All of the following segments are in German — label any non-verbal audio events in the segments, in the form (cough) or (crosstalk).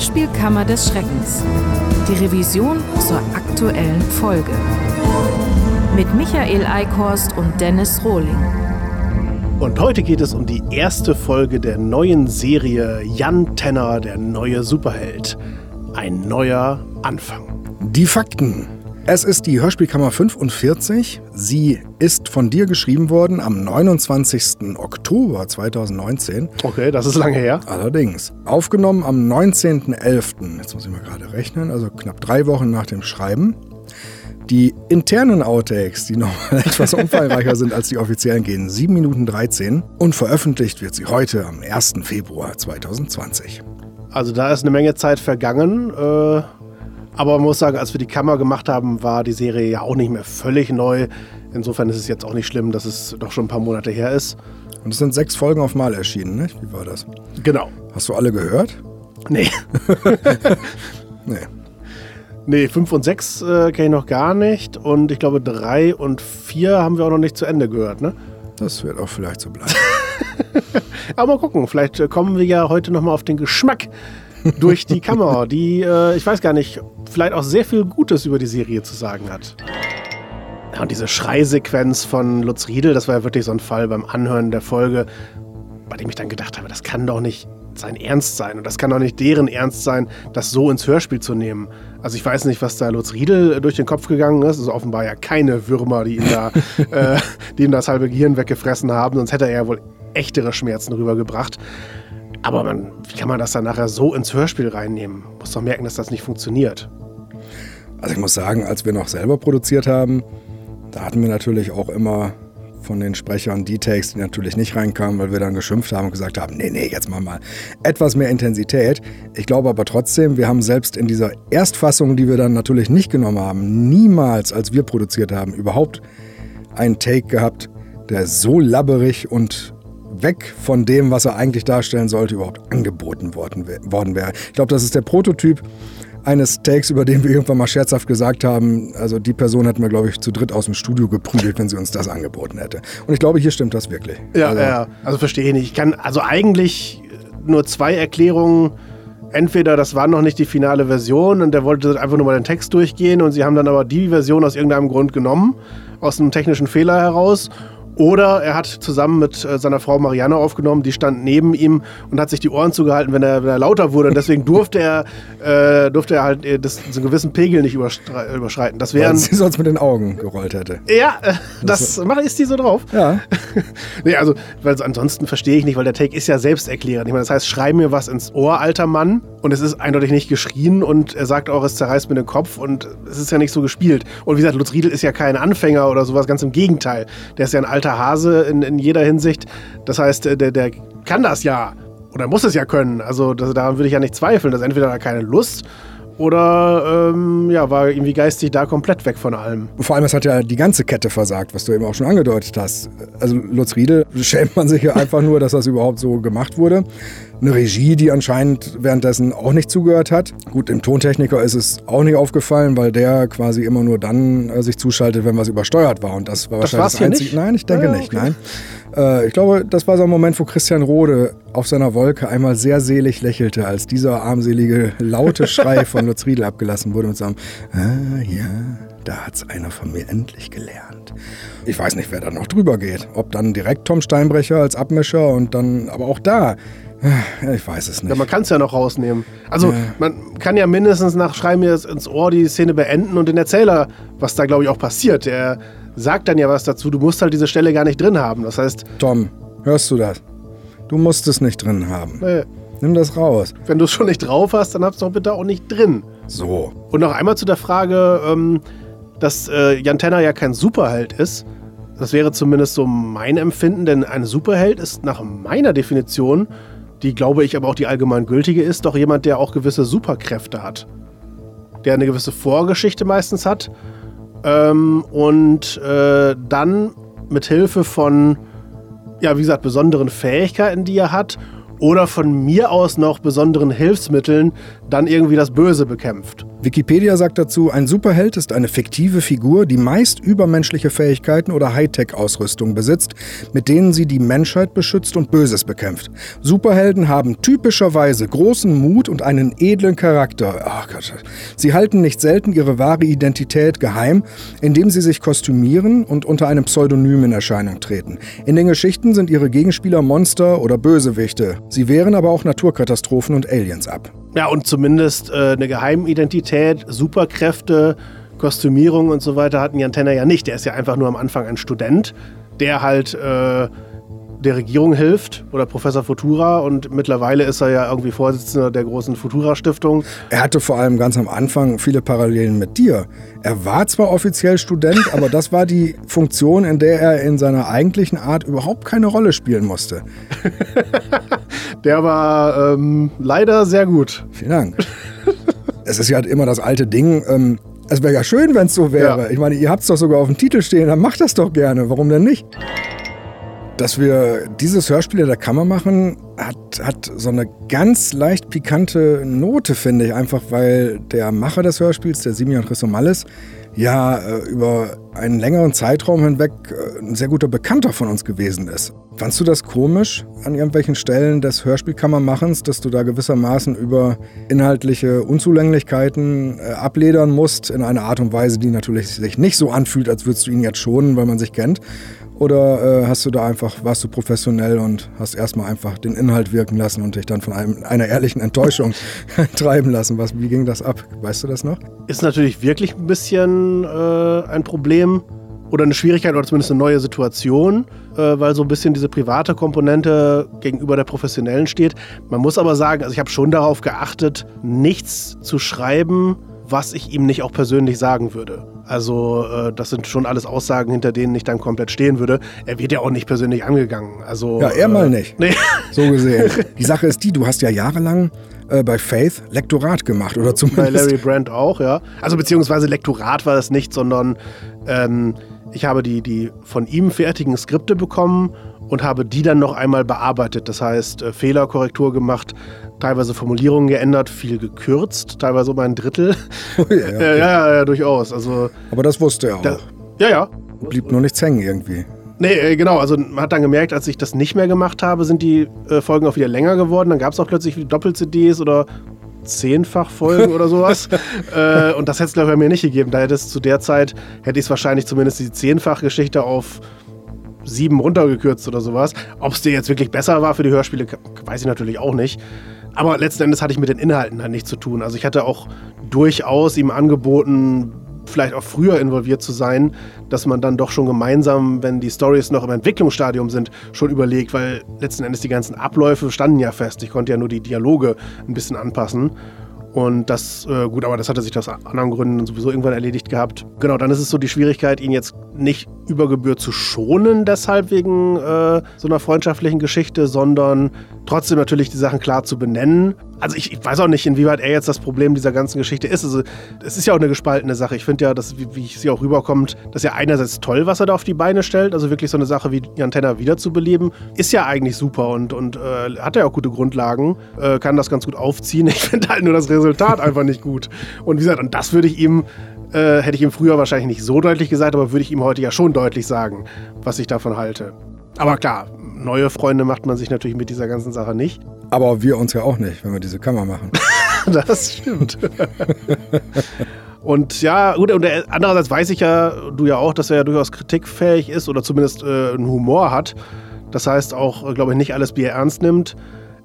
Hörspielkammer des Schreckens. Die Revision zur aktuellen Folge. Mit Michael Eickhorst und Dennis Rohling. Und heute geht es um die erste Folge der neuen Serie Jan Tenner, der neue Superheld. Ein neuer Anfang. Die Fakten. Es ist die Hörspielkammer 45. Sie ist von dir geschrieben worden am 29. Oktober 2019. Okay, das ist lange her. Allerdings. Aufgenommen am 19.11. Jetzt muss ich mal gerade rechnen, also knapp drei Wochen nach dem Schreiben. Die internen Outtakes, die (laughs) nochmal etwas umfangreicher sind als die offiziellen, gehen 7 Minuten 13 und veröffentlicht wird sie heute am 1. Februar 2020. Also da ist eine Menge Zeit vergangen. Äh aber man muss sagen, als wir die Kammer gemacht haben, war die Serie ja auch nicht mehr völlig neu. Insofern ist es jetzt auch nicht schlimm, dass es doch schon ein paar Monate her ist. Und es sind sechs Folgen auf Mal erschienen, ne? Wie war das? Genau. Hast du alle gehört? Nee. (laughs) nee. Nee, fünf und sechs äh, kenne ich noch gar nicht. Und ich glaube, drei und vier haben wir auch noch nicht zu Ende gehört, ne? Das wird auch vielleicht so bleiben. (laughs) Aber mal gucken, vielleicht kommen wir ja heute nochmal auf den Geschmack durch die Kamera, die, äh, ich weiß gar nicht, vielleicht auch sehr viel Gutes über die Serie zu sagen hat. Ja, und diese Schreisequenz von Lutz Riedel, das war ja wirklich so ein Fall beim Anhören der Folge, bei dem ich dann gedacht habe, das kann doch nicht sein Ernst sein und das kann doch nicht deren Ernst sein, das so ins Hörspiel zu nehmen. Also ich weiß nicht, was da Lutz Riedel durch den Kopf gegangen ist. Also offenbar ja keine Würmer, die ihm da, (laughs) äh, die ihm das halbe Gehirn weggefressen haben, sonst hätte er ja wohl echtere Schmerzen rübergebracht. Aber man, wie kann man das dann nachher so ins Hörspiel reinnehmen? Muss doch merken, dass das nicht funktioniert. Also ich muss sagen, als wir noch selber produziert haben, da hatten wir natürlich auch immer von den Sprechern die Takes, die natürlich nicht reinkamen, weil wir dann geschimpft haben und gesagt haben, nee, nee, jetzt mal mal etwas mehr Intensität. Ich glaube aber trotzdem, wir haben selbst in dieser Erstfassung, die wir dann natürlich nicht genommen haben, niemals, als wir produziert haben, überhaupt einen Take gehabt, der so labberig und weg von dem, was er eigentlich darstellen sollte, überhaupt angeboten worden, worden wäre. Ich glaube, das ist der Prototyp eines Takes, über den wir irgendwann mal scherzhaft gesagt haben, also die Person hätten wir, glaube ich, zu dritt aus dem Studio geprügelt, wenn sie uns das angeboten hätte. Und ich glaube, hier stimmt das wirklich. Ja, also, ja, also verstehe ich nicht. Ich kann also eigentlich nur zwei Erklärungen. Entweder das war noch nicht die finale Version und der wollte einfach nur mal den Text durchgehen und sie haben dann aber die Version aus irgendeinem Grund genommen, aus einem technischen Fehler heraus oder er hat zusammen mit äh, seiner Frau Marianne aufgenommen, die stand neben ihm und hat sich die Ohren zugehalten, wenn er, wenn er lauter wurde. Und deswegen durfte er, äh, durfte er halt äh, das, so einen gewissen Pegel nicht überschreiten. Das wären, Weil sie sonst mit den Augen gerollt hätte. Ja, äh, das, das mache ist die so drauf. Ja. (laughs) nee, also, weil so ansonsten verstehe ich nicht, weil der Take ist ja selbsterklärend. Ich meine, das heißt, schrei mir was ins Ohr, alter Mann. Und es ist eindeutig nicht geschrien und er sagt auch, es zerreißt mir den Kopf und es ist ja nicht so gespielt. Und wie gesagt, Lutz Riedel ist ja kein Anfänger oder sowas, ganz im Gegenteil. Der ist ja ein alter alter Hase in, in jeder Hinsicht. Das heißt, äh, der, der kann das ja oder muss es ja können. Also das, daran würde ich ja nicht zweifeln, dass entweder da keine Lust oder ähm, ja, war irgendwie geistig da komplett weg von allem. Vor allem, es hat ja die ganze Kette versagt, was du eben auch schon angedeutet hast. Also Lutz Riedel schämt man sich ja einfach nur, dass das überhaupt so gemacht wurde. Eine Regie, die anscheinend währenddessen auch nicht zugehört hat. Gut, dem Tontechniker ist es auch nicht aufgefallen, weil der quasi immer nur dann äh, sich zuschaltet, wenn was übersteuert war. Und das war das wahrscheinlich das Einzige. Nicht? Nein, ich denke ja, okay. nicht. Nein. Äh, ich glaube, das war so ein Moment, wo Christian Rode auf seiner Wolke einmal sehr selig lächelte, als dieser armselige, laute (laughs) Schrei von Lutz Riedel abgelassen wurde und sagte, ah, ja, da hat's einer von mir endlich gelernt. Ich weiß nicht, wer da noch drüber geht. Ob dann direkt Tom Steinbrecher als Abmischer und dann, aber auch da, ah, ich weiß es nicht. Ja, man kann es ja noch rausnehmen. Also, ja. man kann ja mindestens nach Schrei mir ins Ohr die Szene beenden und den Erzähler, was da, glaube ich, auch passiert. Der sagt dann ja was dazu. Du musst halt diese Stelle gar nicht drin haben. Das heißt. Tom, hörst du das? Du musst es nicht drin haben. Nee. Nimm das raus. Wenn du es schon nicht drauf hast, dann hab's doch bitte auch nicht drin. So. Und noch einmal zu der Frage, ähm, dass äh, Jan Tenner ja kein Superheld ist. Das wäre zumindest so mein Empfinden, denn ein Superheld ist nach meiner Definition, die glaube ich aber auch die allgemeingültige ist, doch jemand, der auch gewisse Superkräfte hat. Der eine gewisse Vorgeschichte meistens hat ähm, und äh, dann mit Hilfe von, ja, wie gesagt, besonderen Fähigkeiten, die er hat oder von mir aus noch besonderen Hilfsmitteln dann irgendwie das Böse bekämpft. Wikipedia sagt dazu, ein Superheld ist eine fiktive Figur, die meist übermenschliche Fähigkeiten oder Hightech-Ausrüstung besitzt, mit denen sie die Menschheit beschützt und Böses bekämpft. Superhelden haben typischerweise großen Mut und einen edlen Charakter. Oh Gott. Sie halten nicht selten ihre wahre Identität geheim, indem sie sich kostümieren und unter einem Pseudonym in Erscheinung treten. In den Geschichten sind ihre Gegenspieler Monster oder Bösewichte. Sie wehren aber auch Naturkatastrophen und Aliens ab. Ja, und zumindest äh, eine Geheimidentität, Superkräfte, Kostümierung und so weiter hatten Jan Tenner ja nicht. Der ist ja einfach nur am Anfang ein Student, der halt äh, der Regierung hilft oder Professor Futura und mittlerweile ist er ja irgendwie Vorsitzender der großen Futura-Stiftung. Er hatte vor allem ganz am Anfang viele Parallelen mit dir. Er war zwar offiziell Student, aber das war die Funktion, in der er in seiner eigentlichen Art überhaupt keine Rolle spielen musste. (laughs) der war ähm, leider sehr gut. Vielen Dank. es ist ja halt immer das alte Ding. Ähm, es wäre ja schön, wenn es so wäre. Ja. Ich meine, ihr habt es doch sogar auf dem Titel stehen, dann macht das doch gerne. Warum denn nicht? Dass wir dieses Hörspiel in der Kammer machen, hat, hat so eine ganz leicht pikante Note, finde ich. Einfach weil der Macher des Hörspiels, der Simeon Chrysomalis, ja äh, über einen längeren Zeitraum hinweg äh, ein sehr guter Bekannter von uns gewesen ist. Fandst du das komisch an irgendwelchen Stellen des Hörspielkammermachens, dass du da gewissermaßen über inhaltliche Unzulänglichkeiten äh, abledern musst, in einer Art und Weise, die natürlich sich nicht so anfühlt, als würdest du ihn jetzt schonen, weil man sich kennt? Oder äh, hast du da einfach, warst du professionell und hast erstmal einfach den Inhalt wirken lassen und dich dann von einem, einer ehrlichen Enttäuschung (laughs) treiben lassen? Was, wie ging das ab? Weißt du das noch? Ist natürlich wirklich ein bisschen äh, ein Problem oder eine Schwierigkeit oder zumindest eine neue Situation, äh, weil so ein bisschen diese private Komponente gegenüber der professionellen steht. Man muss aber sagen, also ich habe schon darauf geachtet, nichts zu schreiben, was ich ihm nicht auch persönlich sagen würde. Also äh, das sind schon alles Aussagen, hinter denen ich dann komplett stehen würde. Er wird ja auch nicht persönlich angegangen. Also, ja, er äh, mal nicht. Nee. (laughs) So gesehen. (laughs) Die Sache ist die, du hast ja jahrelang äh, bei Faith Lektorat gemacht oder zumindest. Bei Larry Brandt auch, ja. Also beziehungsweise Lektorat war das nicht, sondern ähm, ich habe die, die von ihm fertigen Skripte bekommen und habe die dann noch einmal bearbeitet. Das heißt, äh, Fehlerkorrektur gemacht, teilweise Formulierungen geändert, viel gekürzt, teilweise um ein Drittel. (laughs) Oh, ja, okay. ja, ja, ja, durchaus. Also, Aber das wusste er auch. Da, ja, ja. Blieb nur nichts hängen irgendwie. Nee, äh, genau. Also man hat dann gemerkt, als ich das nicht mehr gemacht habe, sind die äh, Folgen auch wieder länger geworden. Dann gab es auch plötzlich Doppel-CDs oder zehnfach Folgen oder sowas. (laughs) äh, und das hätte es, glaube ich, bei mir nicht gegeben. Da hätte es zu der Zeit, hätte ich es wahrscheinlich zumindest die zehnfach Geschichte auf sieben runtergekürzt oder sowas. Ob es dir jetzt wirklich besser war für die Hörspiele, weiß ich natürlich auch nicht. Aber letzten Endes hatte ich mit den Inhalten halt nichts zu tun. Also ich hatte auch durchaus ihm angeboten, vielleicht auch früher involviert zu sein, dass man dann doch schon gemeinsam, wenn die Stories noch im Entwicklungsstadium sind, schon überlegt, weil letzten Endes die ganzen Abläufe standen ja fest. Ich konnte ja nur die Dialoge ein bisschen anpassen. Und das, äh, gut, aber das hatte sich aus anderen Gründen sowieso irgendwann erledigt gehabt. Genau, dann ist es so die Schwierigkeit, ihn jetzt nicht über Gebühr zu schonen, deshalb wegen äh, so einer freundschaftlichen Geschichte, sondern trotzdem natürlich die Sachen klar zu benennen. Also ich, ich, weiß auch nicht, inwieweit er jetzt das Problem dieser ganzen Geschichte ist. Also es ist ja auch eine gespaltene Sache. Ich finde ja, dass, wie, wie sie auch rüberkommt, dass ja einerseits toll, was er da auf die Beine stellt. Also wirklich so eine Sache wie die Antenna wiederzubeleben, ist ja eigentlich super und, und äh, hat ja auch gute Grundlagen, äh, kann das ganz gut aufziehen. (laughs) Ich finde halt nur das Resultat einfach nicht gut. Und wie gesagt, und das würde ich ihm äh, hätte ich ihm früher wahrscheinlich nicht so deutlich gesagt, aber würde ich ihm heute ja schon deutlich sagen, was ich davon halte. Aber klar, neue Freunde macht man sich natürlich mit dieser ganzen Sache nicht. Aber wir uns ja auch nicht, wenn wir diese Kammer machen. (laughs) das stimmt. Und ja, gut, und andererseits weiß ich ja, du ja auch, dass er ja durchaus kritikfähig ist oder zumindest äh, einen Humor hat. Das heißt auch, äh, glaube ich, nicht alles Bier ernst nimmt.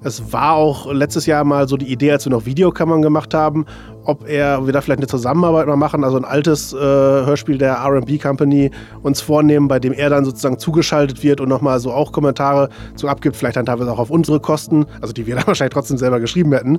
Es war auch letztes Jahr mal so die Idee, als wir noch Videokammern gemacht haben, ob er, wir da vielleicht eine Zusammenarbeit mal machen, also ein altes äh, Hörspiel der RB Company uns vornehmen, bei dem er dann sozusagen zugeschaltet wird und nochmal so auch Kommentare zu abgibt, vielleicht dann teilweise auch auf unsere Kosten, also die wir dann (laughs) wahrscheinlich trotzdem selber geschrieben hätten.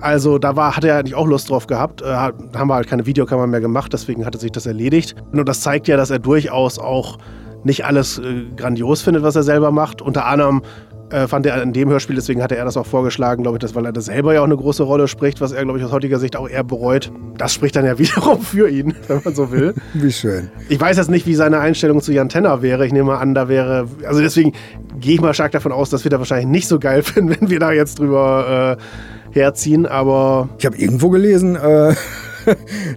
Also da war, hat er eigentlich auch Lust drauf gehabt. Äh, haben wir halt keine Videokammer mehr gemacht, deswegen hatte sich das erledigt. Und das zeigt ja, dass er durchaus auch nicht alles äh, grandios findet, was er selber macht. Unter anderem Äh, fand er in dem Hörspiel, deswegen hatte er das auch vorgeschlagen, glaube ich, dass, weil er da selber ja auch eine große Rolle spricht, was er, glaube ich, aus heutiger Sicht auch eher bereut. Das spricht dann ja (laughs) wiederum für ihn, wenn man so will. (laughs) Wie schön. Ich weiß jetzt nicht, wie seine Einstellung zu Jan Tenner wäre. Ich nehme mal an, da wäre, also deswegen gehe ich mal stark davon aus, dass wir da wahrscheinlich nicht so geil (laughs) finden, wenn wir da jetzt drüber äh, herziehen, aber. Ich habe irgendwo gelesen, äh,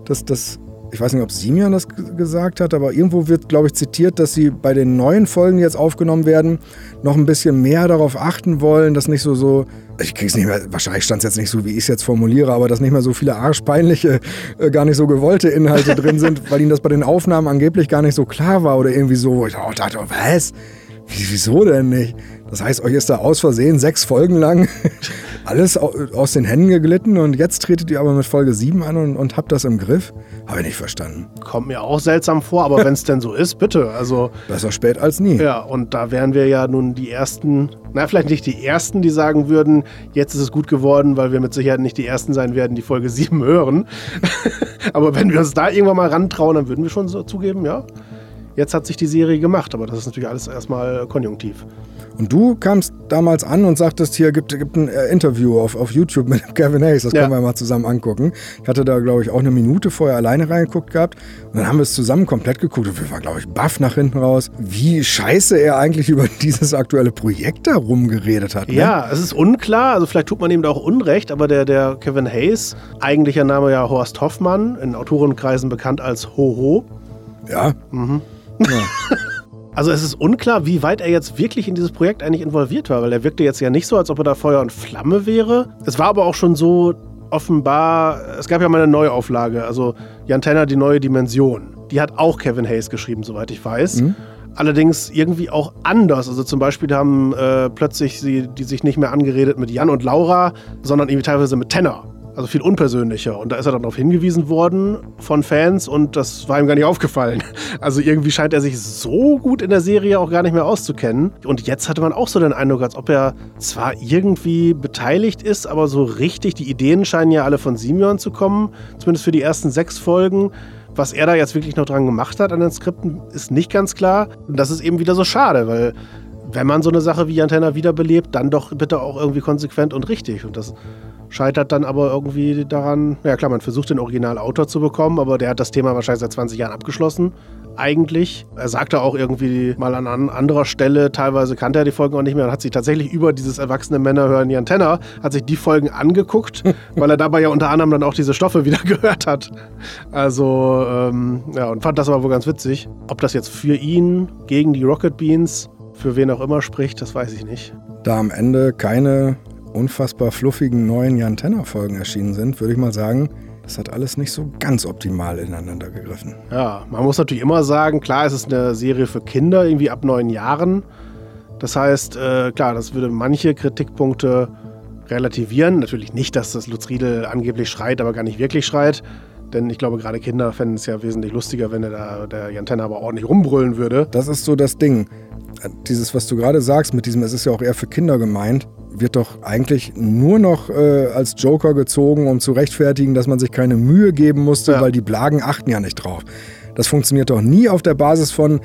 dass das ich weiß nicht, ob Simeon das gesagt hat, aber irgendwo wird, glaube ich, zitiert, dass sie bei den neuen Folgen, die jetzt aufgenommen werden, noch ein bisschen mehr darauf achten wollen, dass nicht so, so ich krieg's nicht mehr, wahrscheinlich stand es jetzt nicht so, wie ich es jetzt formuliere, aber dass nicht mehr so viele arschpeinliche, äh, gar nicht so gewollte Inhalte (laughs) drin sind, weil ihnen das bei den Aufnahmen angeblich gar nicht so klar war oder irgendwie so, ich dachte, was? Wieso denn nicht? Das heißt, euch ist da aus Versehen sechs Folgen lang (laughs) alles aus den Händen geglitten und jetzt tretet ihr aber mit Folge 7 an und, und habt das im Griff? Habe ich nicht verstanden. Kommt mir auch seltsam vor, aber wenn es denn so ist, bitte. Also, Besser spät als nie. Ja, und da wären wir ja nun die Ersten, na, vielleicht nicht die Ersten, die sagen würden, jetzt ist es gut geworden, weil wir mit Sicherheit nicht die Ersten sein werden, die Folge (laughs) 7 hören. aber wenn wir uns da irgendwann mal rantrauen, dann würden wir schon so zugeben, ja, jetzt hat sich die Serie gemacht, aber das ist natürlich alles erstmal konjunktiv. Und du kamst damals an und sagtest, hier gibt, gibt ein äh, Interview auf, auf YouTube mit (laughs) Kevin Hayes, das ja. können wir mal zusammen angucken. Ich hatte da, glaube ich, auch eine Minute vorher alleine reingeguckt gehabt und dann haben wir es zusammen komplett geguckt und wir waren, glaube ich, baff nach hinten raus, wie scheiße er eigentlich (laughs) über dieses aktuelle Projekt da rumgeredet hat. Ne? Ja, es ist unklar, also vielleicht tut man ihm da auch Unrecht, aber der, der Kevin Hayes, eigentlicher Name ja Horst Hoffmann, in Autorenkreisen bekannt als Hoho. Ja. Mhm. Ja. (laughs) Also es ist unklar, wie weit er jetzt wirklich in dieses Projekt eigentlich involviert war, weil er wirkte jetzt ja nicht so, als ob er da Feuer und Flamme wäre. Es war aber auch schon so offenbar, es gab ja mal eine Neuauflage, also Jan Tenner, die neue Dimension. Die hat auch Kevin Hayes geschrieben, soweit ich weiß. Mhm. Allerdings irgendwie auch anders. Also zum Beispiel haben äh, plötzlich sie, die sich nicht mehr angeredet mit Jan und Laura, sondern irgendwie teilweise mit Tenner. Also viel unpersönlicher. Und da ist er dann darauf hingewiesen worden von Fans und das war ihm gar nicht aufgefallen. (laughs) Also irgendwie scheint er sich so gut in der Serie auch gar nicht mehr auszukennen. Und jetzt hatte man auch so den Eindruck, als ob er zwar irgendwie beteiligt ist, aber so richtig, die Ideen scheinen ja alle von Simeon zu kommen, zumindest für die ersten sechs Folgen. Was er da jetzt wirklich noch dran gemacht hat an den Skripten, ist nicht ganz klar. Und das ist eben wieder so schade, weil wenn man so eine Sache wie Antenna wiederbelebt, dann doch bitte auch irgendwie konsequent und richtig. Und das scheitert dann aber irgendwie daran, ja klar, man versucht den Originalautor zu bekommen, aber der hat das Thema wahrscheinlich seit 20 Jahren abgeschlossen. Eigentlich. Er sagte auch irgendwie mal an anderer Stelle, teilweise kannte er die Folgen auch nicht mehr und hat sich tatsächlich über dieses erwachsene Männer hören Jan Tenner, hat sich die Folgen angeguckt, (laughs) weil er dabei ja unter anderem dann auch diese Stoffe wieder (laughs) gehört hat. Also, ähm, ja, und fand das aber wohl ganz witzig. Ob das jetzt für ihn gegen die Rocket Beans, für wen auch immer spricht, das weiß ich nicht. Da am Ende keine unfassbar fluffigen neuen Jan Tenner Folgen erschienen sind, würde ich mal sagen, das hat alles nicht so ganz optimal ineinander gegriffen. Ja, man muss natürlich immer sagen, klar, es ist eine Serie für Kinder, irgendwie ab neun Jahren. Das heißt, äh, klar, das würde manche Kritikpunkte relativieren. Natürlich nicht, dass das Lutz Riedel angeblich schreit, aber gar nicht wirklich schreit. Denn ich glaube, gerade Kinder fänden es ja wesentlich lustiger, wenn der, der Jan Tenner aber ordentlich rumbrüllen würde. Das ist so das Ding. Dieses, was du gerade sagst, mit diesem, es ist ja auch eher für Kinder gemeint wird doch eigentlich nur noch äh, als Joker gezogen, um zu rechtfertigen, dass man sich keine Mühe geben musste, ja. weil die Blagen achten ja nicht drauf. Das funktioniert doch nie auf der Basis von,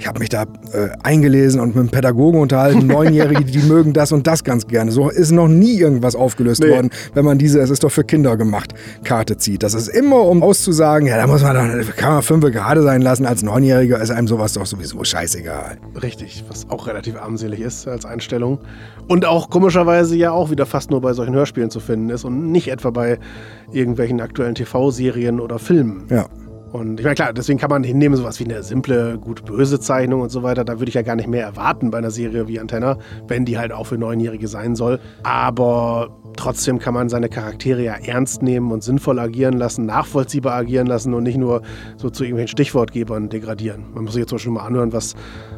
ich habe mich da äh, eingelesen und mit einem Pädagogen unterhalten, Neunjährige, die mögen das und das ganz gerne. So ist noch nie irgendwas aufgelöst nee. worden, wenn man diese, es ist doch für Kinder gemacht, Karte zieht. Das ist immer, um auszusagen, ja, da muss man dann, kann man fünf gerade sein lassen. Als Neunjähriger ist einem sowas doch sowieso scheißegal. Richtig, was auch relativ armselig ist als Einstellung. Und auch komischerweise ja auch wieder fast nur bei solchen Hörspielen zu finden ist und nicht etwa bei irgendwelchen aktuellen TV-Serien oder Filmen. Ja. Und ich meine, klar, deswegen kann man hinnehmen, sowas wie eine simple, gut-böse Zeichnung und so weiter. Da würde ich ja gar nicht mehr erwarten bei einer Serie wie Antenna, wenn die halt auch für Neunjährige sein soll. Aber trotzdem kann man seine Charaktere ja ernst nehmen und sinnvoll agieren lassen, nachvollziehbar agieren lassen und nicht nur so zu irgendwelchen Stichwortgebern degradieren. Man muss sich jetzt zum Beispiel mal anhören, was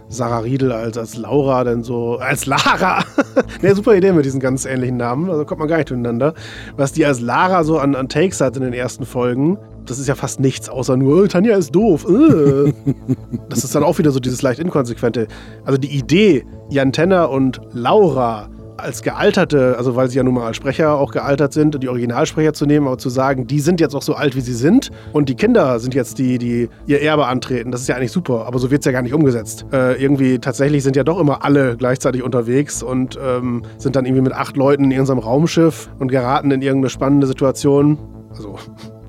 Sarah Riedel als, als Laura denn so, als Lara, (laughs) ne, super Idee mit diesen ganz ähnlichen Namen, also kommt man gar nicht miteinander, was die als Lara so an, an Takes hat in den ersten Folgen, das ist ja fast nichts, außer nur, oh, Tanja ist doof. Äh. (laughs) das ist dann auch wieder so dieses leicht inkonsequente. Also die Idee, Jan Tenner und Laura als gealterte, also weil sie ja nun mal als Sprecher auch gealtert sind, die Originalsprecher zu nehmen, aber zu sagen, die sind jetzt auch so alt, wie sie sind und die Kinder sind jetzt die, die ihr Erbe antreten, das ist ja eigentlich super, aber so wird es ja gar nicht umgesetzt. Äh, irgendwie tatsächlich sind ja doch immer alle gleichzeitig unterwegs und ähm, sind dann irgendwie mit acht Leuten in irgendeinem Raumschiff und geraten in irgendeine spannende Situation. Also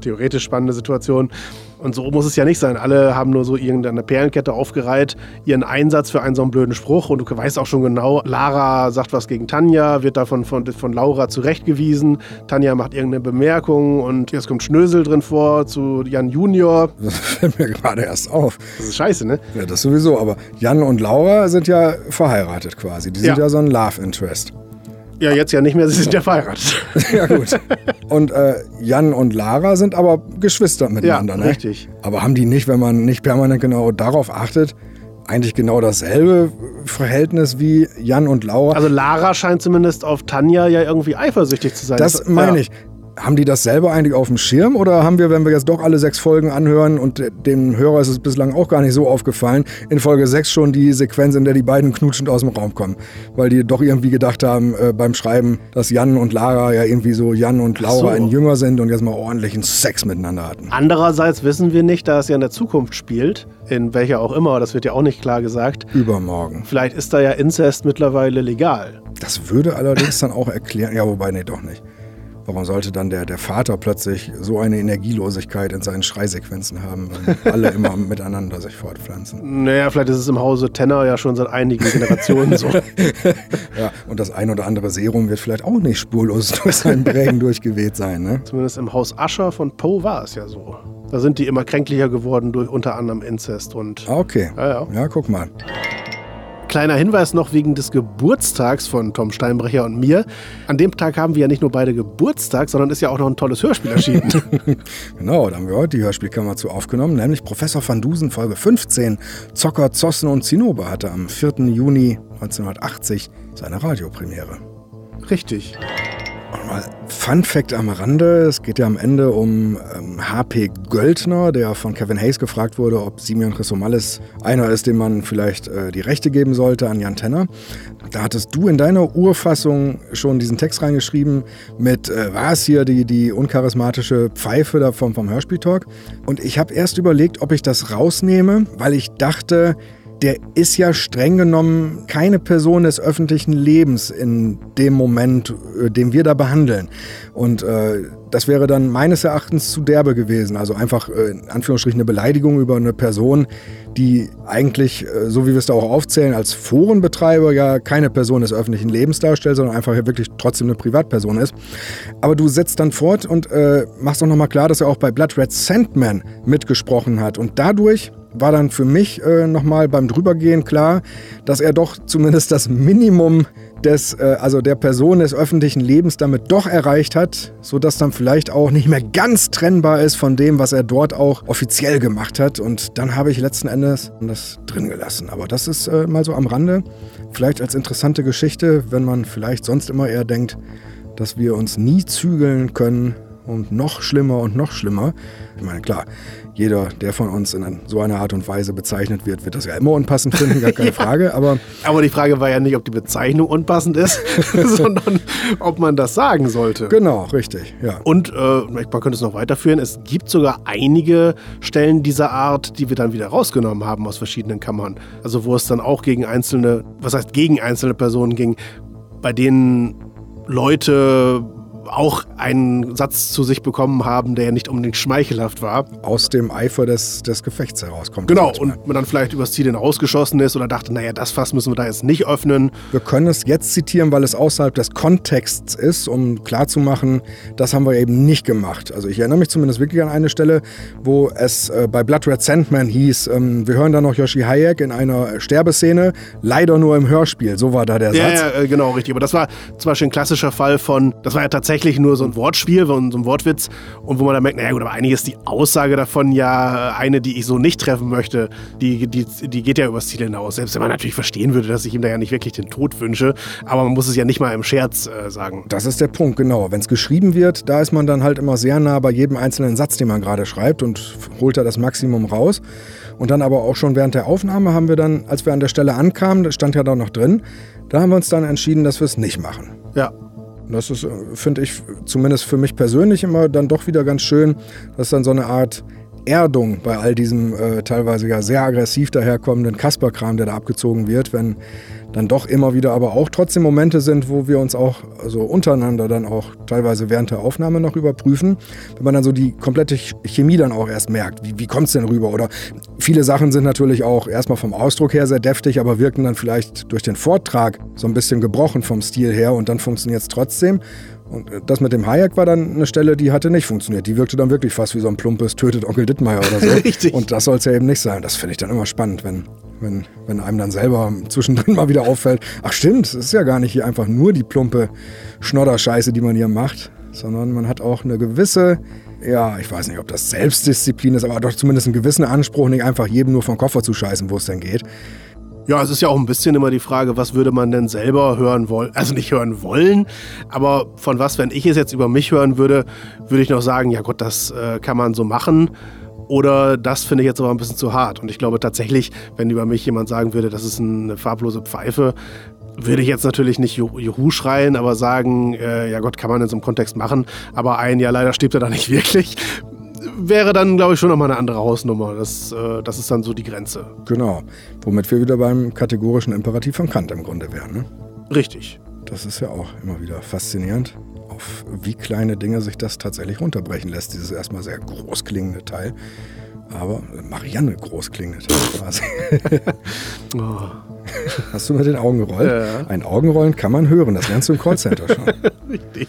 theoretisch spannende Situation und so muss es ja nicht sein. Alle haben nur so irgendeine Perlenkette aufgereiht, ihren Einsatz für einen so einen blöden Spruch. Und du weißt auch schon genau, Lara sagt was gegen Tanja, wird davon von, von Laura zurechtgewiesen. Tanja macht irgendeine Bemerkung und jetzt kommt Schnösel drin vor zu Jan Junior. (laughs) Das fällt mir gerade erst auf. Das ist scheiße, ne? Ja, das sowieso. Aber Jan und Laura sind ja verheiratet quasi. Die sind ja, ja so ein Love Interest. Ja, jetzt ja nicht mehr, sie sind ja verheiratet. (laughs) ja, gut. Und äh, Jan und Lara sind aber Geschwister miteinander, ja, ne? richtig. Aber haben die nicht, wenn man nicht permanent genau darauf achtet, eigentlich genau dasselbe Verhältnis wie Jan und Laura? Also Lara scheint zumindest auf Tanja ja irgendwie eifersüchtig zu sein. Das meine ich haben die das selber eigentlich auf dem Schirm oder haben wir, wenn wir jetzt doch alle sechs Folgen anhören und dem Hörer ist es bislang auch gar nicht so aufgefallen, in Folge 6 schon die Sequenz, in der die beiden knutschend aus dem Raum kommen? Weil die doch irgendwie gedacht haben äh, beim Schreiben, dass Jan und Lara ja irgendwie so Jan und Laura so. ein Jünger sind und jetzt mal ordentlichen Sex miteinander hatten. Andererseits wissen wir nicht, da es ja in der Zukunft spielt, in welcher auch immer, das wird ja auch nicht klar gesagt. Übermorgen. Vielleicht ist da ja Inzest mittlerweile legal. Das würde allerdings dann auch erklären, ja, wobei, nee, doch nicht. Warum sollte dann der, der Vater plötzlich so eine Energielosigkeit in seinen Schreisequenzen haben, wenn alle immer (laughs) miteinander sich fortpflanzen? Naja, vielleicht ist es im Hause Tenner ja schon seit einigen Generationen so. (laughs) ja, und das ein oder andere Serum wird vielleicht auch nicht spurlos durch seinen Prägen durchgeweht sein. Ne? Zumindest im Haus Ascher von Poe war es ja so. Da sind die immer kränklicher geworden durch unter anderem Inzest und. Ah, okay. Ja, ja. ja guck mal. Kleiner Hinweis noch wegen des Geburtstags von Tom Steinbrecher und mir. An dem Tag haben wir ja nicht nur beide Geburtstag, sondern ist ja auch noch ein tolles Hörspiel erschienen. (laughs) genau, da haben wir heute die Hörspielkammer zu aufgenommen, nämlich Professor van Dusen Folge 15. Zocker, Zossen und Zinnober hatte am 4. Juni 1980 seine Radiopremiere. Richtig. Fun Fact am Rande: Es geht ja am Ende um ähm, H.P. Göldner, der von Kevin Hayes gefragt wurde, ob Simeon Chrysomalis einer ist, dem man vielleicht äh, die Rechte geben sollte an Jan Tenner. Da hattest du in deiner Urfassung schon diesen Text reingeschrieben mit, äh, war es hier die, die uncharismatische Pfeife da vom, vom Hörspieltalk? Und ich habe erst überlegt, ob ich das rausnehme, weil ich dachte, der ist ja streng genommen keine Person des öffentlichen Lebens in dem Moment, äh, den wir da behandeln. Und äh, das wäre dann meines Erachtens zu derbe gewesen. Also einfach äh, in Anführungsstrichen eine Beleidigung über eine Person, die eigentlich, äh, so wie wir es da auch aufzählen, als Forenbetreiber ja keine Person des öffentlichen Lebens darstellt, sondern einfach wirklich trotzdem eine Privatperson ist. Aber du setzt dann fort und äh, machst auch nochmal klar, dass er auch bei Blood Red Sandman mitgesprochen hat. Und dadurch war dann für mich äh, nochmal beim Drübergehen klar, dass er doch zumindest das Minimum des, äh, also der Person des öffentlichen Lebens damit doch erreicht hat, sodass dann vielleicht auch nicht mehr ganz trennbar ist von dem, was er dort auch offiziell gemacht hat. Und dann habe ich letzten Endes das drin gelassen. Aber das ist äh, mal so am Rande. Vielleicht als interessante Geschichte, wenn man vielleicht sonst immer eher denkt, dass wir uns nie zügeln können und noch schlimmer und noch schlimmer. Ich meine, klar, jeder, der von uns in so einer Art und Weise bezeichnet wird, wird das ja immer unpassend finden, gar keine (laughs) ja. Frage. Aber, aber die Frage war ja nicht, ob die Bezeichnung unpassend ist, (laughs) sondern ob man das sagen sollte. Genau, richtig. Ja. Und äh, man könnte es noch weiterführen, es gibt sogar einige Stellen dieser Art, die wir dann wieder rausgenommen haben aus verschiedenen Kammern. Also wo es dann auch gegen einzelne, was heißt gegen einzelne Personen ging, bei denen Leute auch einen Satz zu sich bekommen haben, der ja nicht unbedingt schmeichelhaft war. Aus dem Eifer des, des Gefechts herauskommt. Genau, und man dann vielleicht übers Ziel hinausgeschossen ist oder dachte, naja, das Fass müssen wir da jetzt nicht öffnen. Wir können es jetzt zitieren, weil es außerhalb des Kontexts ist, um klarzumachen, das haben wir eben nicht gemacht. Also ich erinnere mich zumindest wirklich an eine Stelle, wo es äh, bei Blood Red Sandman hieß, ähm, wir hören da noch Yoshi Hayek in einer Sterbeszene, leider nur im Hörspiel. So war da der ja, Satz. Ja, äh, genau, richtig. Aber das war zum Beispiel ein klassischer Fall von, das war ja tatsächlich tatsächlich nur so ein Wortspiel, so ein Wortwitz und wo man dann merkt, naja gut, aber eigentlich ist die Aussage davon ja eine, die ich so nicht treffen möchte. Die, die, die geht ja übers Ziel hinaus. Selbst wenn man natürlich verstehen würde, dass ich ihm da ja nicht wirklich den Tod wünsche, aber man muss es ja nicht mal im Scherz äh, sagen. Das ist der Punkt, genau. Wenn es geschrieben wird, da ist man dann halt immer sehr nah bei jedem einzelnen Satz, den man gerade schreibt und holt da das Maximum raus. Und dann aber auch schon während der Aufnahme haben wir dann, als wir an der Stelle ankamen, das stand ja da noch drin, da haben wir uns dann entschieden, dass wir es nicht machen. Ja. Das ist, äh, finde ich, zumindest für mich persönlich immer dann doch wieder ganz schön, dass dann so eine Art Erdung bei all diesem äh, teilweise ja sehr aggressiv daherkommenden Kasperkram, der da abgezogen wird, wenn dann doch immer wieder aber auch trotzdem Momente sind, wo wir uns auch also untereinander dann auch teilweise während der Aufnahme noch überprüfen, wenn man dann so die komplette Chemie dann auch erst merkt. Wie, wie kommt es denn rüber? Oder viele Sachen sind natürlich auch erstmal vom Ausdruck her sehr deftig, aber wirken dann vielleicht durch den Vortrag so ein bisschen gebrochen vom Stil her und dann funktioniert es trotzdem. Und das mit dem Hayek war dann eine Stelle, die hatte nicht funktioniert. Die wirkte dann wirklich fast wie so ein plumpes Tötet Onkel Dittmeier oder so. (laughs) Richtig. Und das soll es ja eben nicht sein. Das finde ich dann immer spannend, wenn, wenn, wenn einem dann selber zwischendrin mal wieder auffällt, ach stimmt, es ist ja gar nicht hier einfach nur die plumpe Schnodderscheiße, die man hier macht, sondern man hat auch eine gewisse, ja, ich weiß nicht, ob das Selbstdisziplin ist, aber doch zumindest einen gewissen Anspruch, nicht einfach jedem nur vom Koffer zu scheißen, wo es denn geht. Ja, es ist ja auch ein bisschen immer die Frage, was würde man denn selber hören wollen? Also nicht hören wollen, aber von was, wenn ich es jetzt über mich hören würde, würde ich noch sagen, ja Gott, das äh, kann man so machen. Oder das finde ich jetzt aber ein bisschen zu hart. Und ich glaube tatsächlich, wenn über mich jemand sagen würde, das ist eine farblose Pfeife, würde ich jetzt natürlich nicht Juhu schreien, aber sagen, äh, ja Gott, kann man in so einem Kontext machen. Aber ein, ja leider stirbt er da nicht (laughs) wirklich wäre dann, glaube ich, schon nochmal eine andere Hausnummer. Das, äh, das ist dann so die Grenze. Genau. Womit wir wieder beim kategorischen Imperativ von Kant im Grunde wären. Ne? Richtig. Das ist ja auch immer wieder faszinierend, auf wie kleine Dinge sich das tatsächlich runterbrechen lässt. Dieses erstmal sehr groß klingende Teil. Aber Marianne groß klingende Teil quasi. (laughs) oh. Hast du mit den Augen gerollt? Ja. Ein Augenrollen kann man hören. Das lernst du im Callcenter schon. (laughs) Richtig.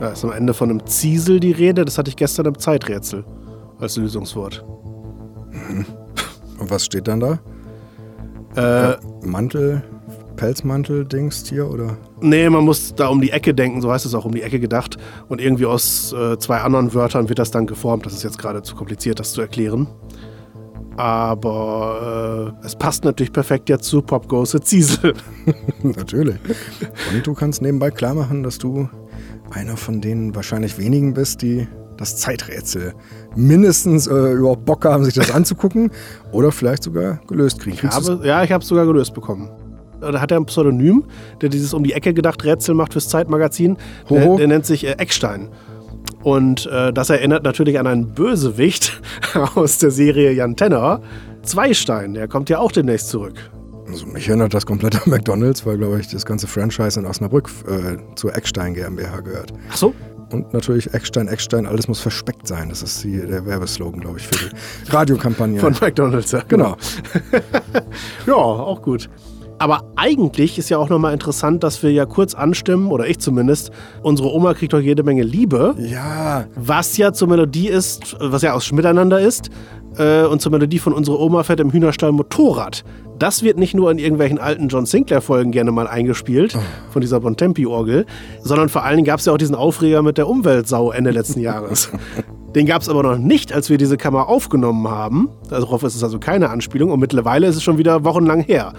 Da ist am Ende von einem Ziesel die Rede. Das hatte ich gestern im Zeiträtsel als Lösungswort. Mhm. Und was steht dann da? Äh, Mantel, Pelzmantel-Dings hier oder? Nee, man muss da um die Ecke denken, so heißt es auch um die Ecke gedacht. Und irgendwie aus äh, zwei anderen Wörtern wird das dann geformt. Das ist jetzt gerade zu kompliziert, das zu erklären. Aber äh, es passt natürlich perfekt jetzt zu Pop Goes Ziesel. (laughs) natürlich. Und du kannst nebenbei klar machen, dass du einer von den wahrscheinlich wenigen bist, die das Zeiträtsel mindestens äh, überhaupt Bock haben, sich das (laughs) anzugucken oder vielleicht sogar gelöst kriegen. Ich habe, ja, ich habe es sogar gelöst bekommen. Da hat er ein Pseudonym, der dieses um die Ecke gedacht Rätsel macht fürs Zeitmagazin. Der, der nennt sich äh, Eckstein. Und äh, das erinnert natürlich an einen Bösewicht (laughs) aus der Serie Jan Tenner. Zweistein, der kommt ja auch demnächst zurück. Also mich erinnert das komplett an McDonalds, weil, glaube ich, das ganze Franchise in Osnabrück äh, zur Eckstein GmbH gehört. Ach so? Und natürlich Eckstein, Eckstein, alles muss verspeckt sein. Das ist die, der Werbeslogan, glaube ich, für die Radiokampagne. Von McDonalds, ja. Genau. (laughs) ja, auch gut. Aber eigentlich ist ja auch nochmal interessant, dass wir ja kurz anstimmen, oder ich zumindest, unsere Oma kriegt doch jede Menge Liebe. Ja. Was ja zur Melodie ist, was ja aus Miteinander ist, äh, und zur Melodie von unserer Oma fährt im Hühnerstall Motorrad. Das wird nicht nur in irgendwelchen alten John Sinclair-Folgen gerne mal eingespielt, oh. von dieser Bontempi-Orgel, sondern vor allen Dingen gab es ja auch diesen Aufreger mit der Umweltsau Ende letzten Jahres. (laughs) Den gab es aber noch nicht, als wir diese Kammer aufgenommen haben. Darauf ist es also keine Anspielung und mittlerweile ist es schon wieder wochenlang her.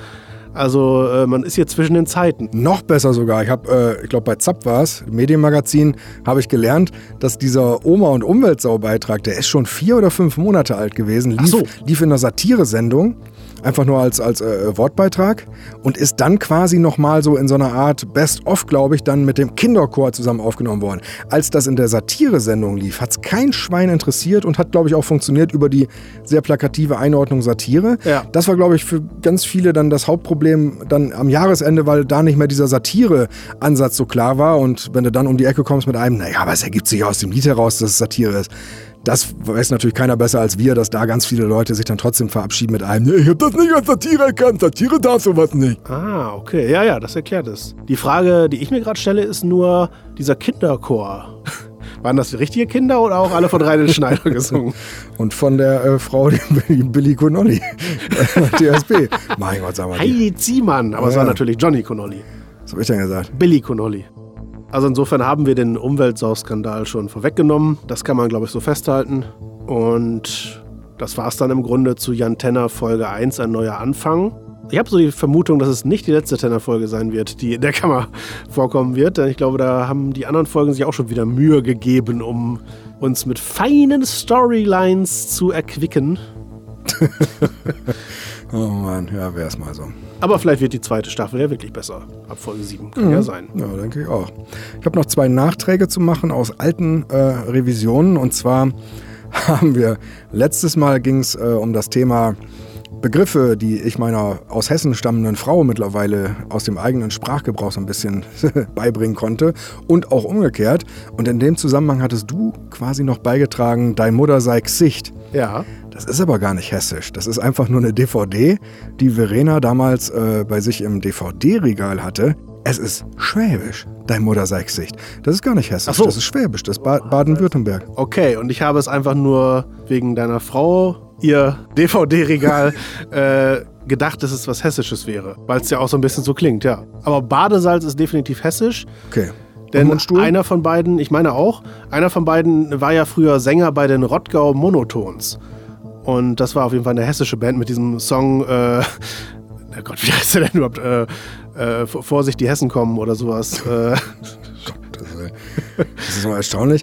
Also äh, man ist hier zwischen den Zeiten. Noch besser sogar. Ich habe, äh, ich glaube bei Zapp war es, Medienmagazin, habe ich gelernt, dass dieser Oma- und Umweltsau-Beitrag, der ist schon vier oder fünf Monate alt gewesen, lief, so. lief in einer Satire-Sendung einfach nur als, als äh, Wortbeitrag und ist dann quasi nochmal so in so einer Art Best-of, glaube ich, dann mit dem Kinderchor zusammen aufgenommen worden. Als das in der Satire-Sendung lief, hat es kein Schwein interessiert und hat, glaube ich, auch funktioniert über die sehr plakative Einordnung Satire. Ja. Das war, glaube ich, für ganz viele dann das Hauptproblem dann am Jahresende, weil da nicht mehr dieser Satire-Ansatz so klar war und wenn du dann um die Ecke kommst mit einem, naja, aber es ergibt sich aus dem Lied heraus, dass es Satire ist das weiß natürlich keiner besser als wir, dass da ganz viele Leute sich dann trotzdem verabschieden mit einem, ich hab das nicht als Satire erkannt, Satire darf sowas nicht. Ah, okay, ja, ja, das erklärt es. Die Frage, die ich mir gerade stelle, ist nur dieser Kinderchor. (laughs) Waren das richtige Kinder oder auch alle von Reinhold (laughs) Schneider gesungen? Und von der äh, Frau, die (laughs) Billy Connolly, TSB. mein Gott, sag mal. Heidi Ziemann, aber ja. es war natürlich Johnny Connolly. Was hab ich denn gesagt? Billy Connolly. Also insofern haben wir den Umweltsauskandal schon vorweggenommen. Das kann man, glaube ich, so festhalten. Und das war es dann im Grunde zu Jan Tenner Folge 1, ein neuer Anfang. Ich habe so die Vermutung, dass es nicht die letzte Tenner-Folge sein wird, die in der Kammer (laughs) vorkommen wird. Denn ich glaube, da haben die anderen Folgen sich auch schon wieder Mühe gegeben, um uns mit feinen Storylines zu erquicken. (laughs) oh Mann, ja, wäre es mal so. Aber vielleicht wird die zweite Staffel ja wirklich besser. Ab Folge 7 kann mhm. ja sein. Ja, denke ich auch. Ich habe noch zwei Nachträge zu machen aus alten äh, Revisionen. Und zwar (laughs) haben wir, letztes Mal ging es äh, um das Thema Begriffe, die ich meiner aus Hessen stammenden Frau mittlerweile aus dem eigenen Sprachgebrauch so ein bisschen (laughs) beibringen konnte und auch umgekehrt. Und in dem Zusammenhang hattest du quasi noch beigetragen, dein Mutter sei Gesicht. Ja. Das ist aber gar nicht hessisch. Das ist einfach nur eine DVD, die Verena damals äh, bei sich im DVD-Regal hatte. Es ist Schwäbisch, dein Mutter sei Gesicht. Das ist gar nicht hessisch, so. das ist Schwäbisch, das ist ba Baden-Württemberg. Okay, und ich habe es einfach nur wegen deiner Frau ihr DVD-Regal (laughs) äh, gedacht, dass es was Hessisches wäre. Weil es ja auch so ein bisschen so klingt, ja. Aber Badesalz ist definitiv hessisch. Okay. Denn einer von beiden, ich meine auch, einer von beiden war ja früher Sänger bei den Rottgau Monotons. Und das war auf jeden Fall eine hessische Band mit diesem Song, äh, (laughs) oh Gott, wie heißt der denn überhaupt? Äh, äh, Vorsicht, die Hessen kommen oder sowas. Äh. (laughs) Das, ist so erstaunlich.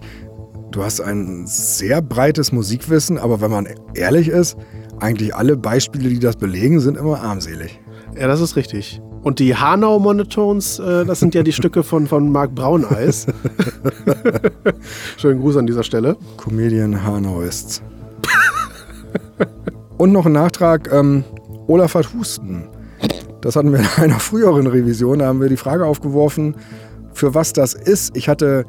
Du hast ein sehr breites Musikwissen, aber wenn man ehrlich ist, eigentlich alle Beispiele, die das belegen, sind immer armselig. Ja, das ist richtig. Und die Hanau Monotones, äh, das sind ja die Stücke von, von Marc Brauneis. (laughs) Schönen Gruß an dieser Stelle. Comedian Hanau ist. Und noch ein Nachtrag: ähm, Olaf hat Husten. Das hatten wir in einer früheren Revision. Da haben wir die Frage aufgeworfen, für was das ist. Ich hatte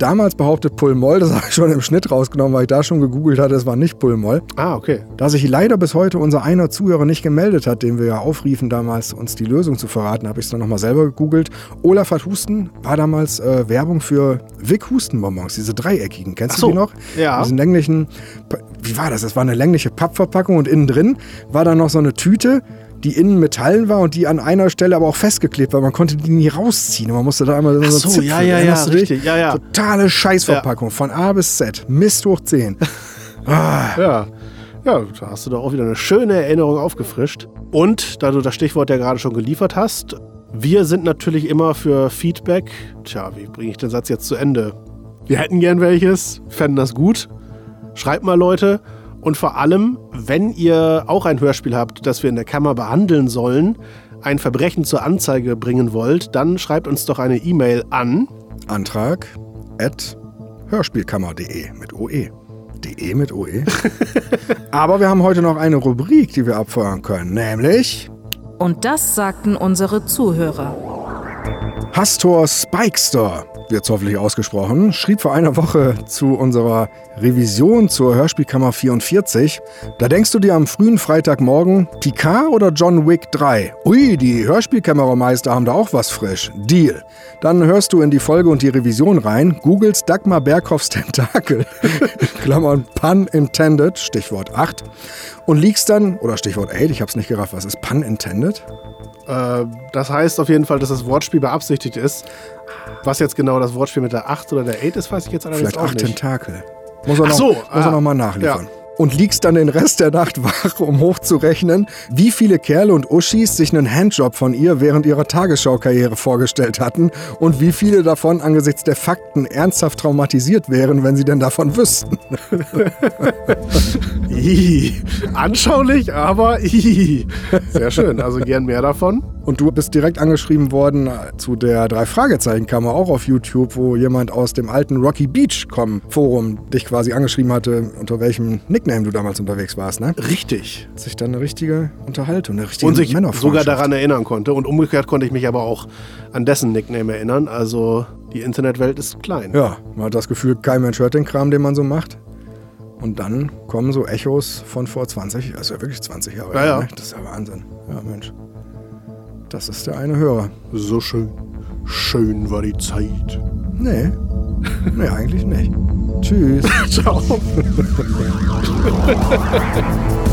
damals behauptet Pulmoll, das habe ich schon im Schnitt rausgenommen, weil ich da schon gegoogelt hatte, es war nicht Pulmoll. Ah, okay. Da sich leider bis heute unser einer Zuhörer nicht gemeldet hat, den wir ja aufriefen damals, uns die Lösung zu verraten, habe ich es dann nochmal selber gegoogelt. Olaf hat Husten war damals äh, Werbung für Vic Hustenbonbons, diese dreieckigen. Kennst so, du die noch? Ja. Diesen länglichen, wie war das? Das war eine längliche Pappverpackung und innen drin war da noch so eine Tüte, die innen Metallen war und die an einer Stelle aber auch festgeklebt war. Man konnte die nie rausziehen. Man musste da einmal so, so ja, ja, ja, richtig. Ja, ja. Totale Scheißverpackung ja. von A bis Z. Mist hoch 10. (laughs) ah. Ja. Ja, da hast du doch auch wieder eine schöne Erinnerung aufgefrischt. Und da du das Stichwort ja gerade schon geliefert hast, wir sind natürlich immer für Feedback. Tja, wie bringe ich den Satz jetzt zu Ende? Wir hätten gern welches, fänden das gut. Schreibt mal Leute. Und vor allem, wenn ihr auch ein Hörspiel habt, das wir in der Kammer behandeln sollen, ein Verbrechen zur Anzeige bringen wollt, dann schreibt uns doch eine E-Mail an Antrag at hörspielkammer.de mit OE. DE mit OE. (laughs) Aber wir haben heute noch eine Rubrik, die wir abfeuern können, nämlich. Und das sagten unsere Zuhörer. Hastor Spikester wird es hoffentlich ausgesprochen, schrieb vor einer Woche zu unserer Revision zur Hörspielkammer 44. Da denkst du dir am frühen Freitagmorgen, Picard oder John Wick 3? Ui, die Hörspielkamerameister haben da auch was frisch. Deal. Dann hörst du in die Folge und die Revision rein, googelst Dagmar Berghoffs Tentakel, (laughs) Klammern Pun intended, Stichwort 8, und liegst dann, oder Stichwort 8, ich hab's nicht gerafft, was ist Pun intended? Äh, das heißt auf jeden Fall, dass das Wortspiel beabsichtigt ist. Was jetzt genau das Wortspiel mit der 8 oder der 8 ist, weiß ich jetzt allerdings Vielleicht auch 8 nicht. Tentakel. Muss er Ach noch, so, muss er ah, noch mal nachliefern. Ja und liegst dann den Rest der Nacht (laughs) wach, um hochzurechnen, wie viele Kerle und Uschis sich einen Handjob von ihr während ihrer Tagesschaukarriere vorgestellt hatten und wie viele davon angesichts der Fakten ernsthaft traumatisiert wären, wenn sie denn davon (laughs) wüssten. (laughs) Anschaulich, aber sehr schön. Also gern mehr davon. Und du bist direkt angeschrieben worden zu der Drei-Fragezeichen-Kammer, auch auf YouTube, wo jemand aus dem alten Rocky Beach-Com Forum dich quasi angeschrieben hatte, unter welchem Nickname du damals unterwegs warst, ne? Richtig. Hat sich dann eine richtige Unterhaltung, eine richtige Und sich sogar daran erinnern konnte. Und umgekehrt konnte ich mich aber auch an dessen Nickname erinnern. Also die Internetwelt ist klein. Ja, man hat das Gefühl, kein Mensch hört den Kram, den man so macht. Und dann kommen so Echos von vor 20, also wirklich 20 Jahre. Ja, ja. Ne? Das ist ja Wahnsinn. Ja, Mensch. Das ist der eine Hörer. So schön. Schön war die Zeit. Nee. Nee, eigentlich nicht. Tschüss. (laughs) Ciao. (laughs)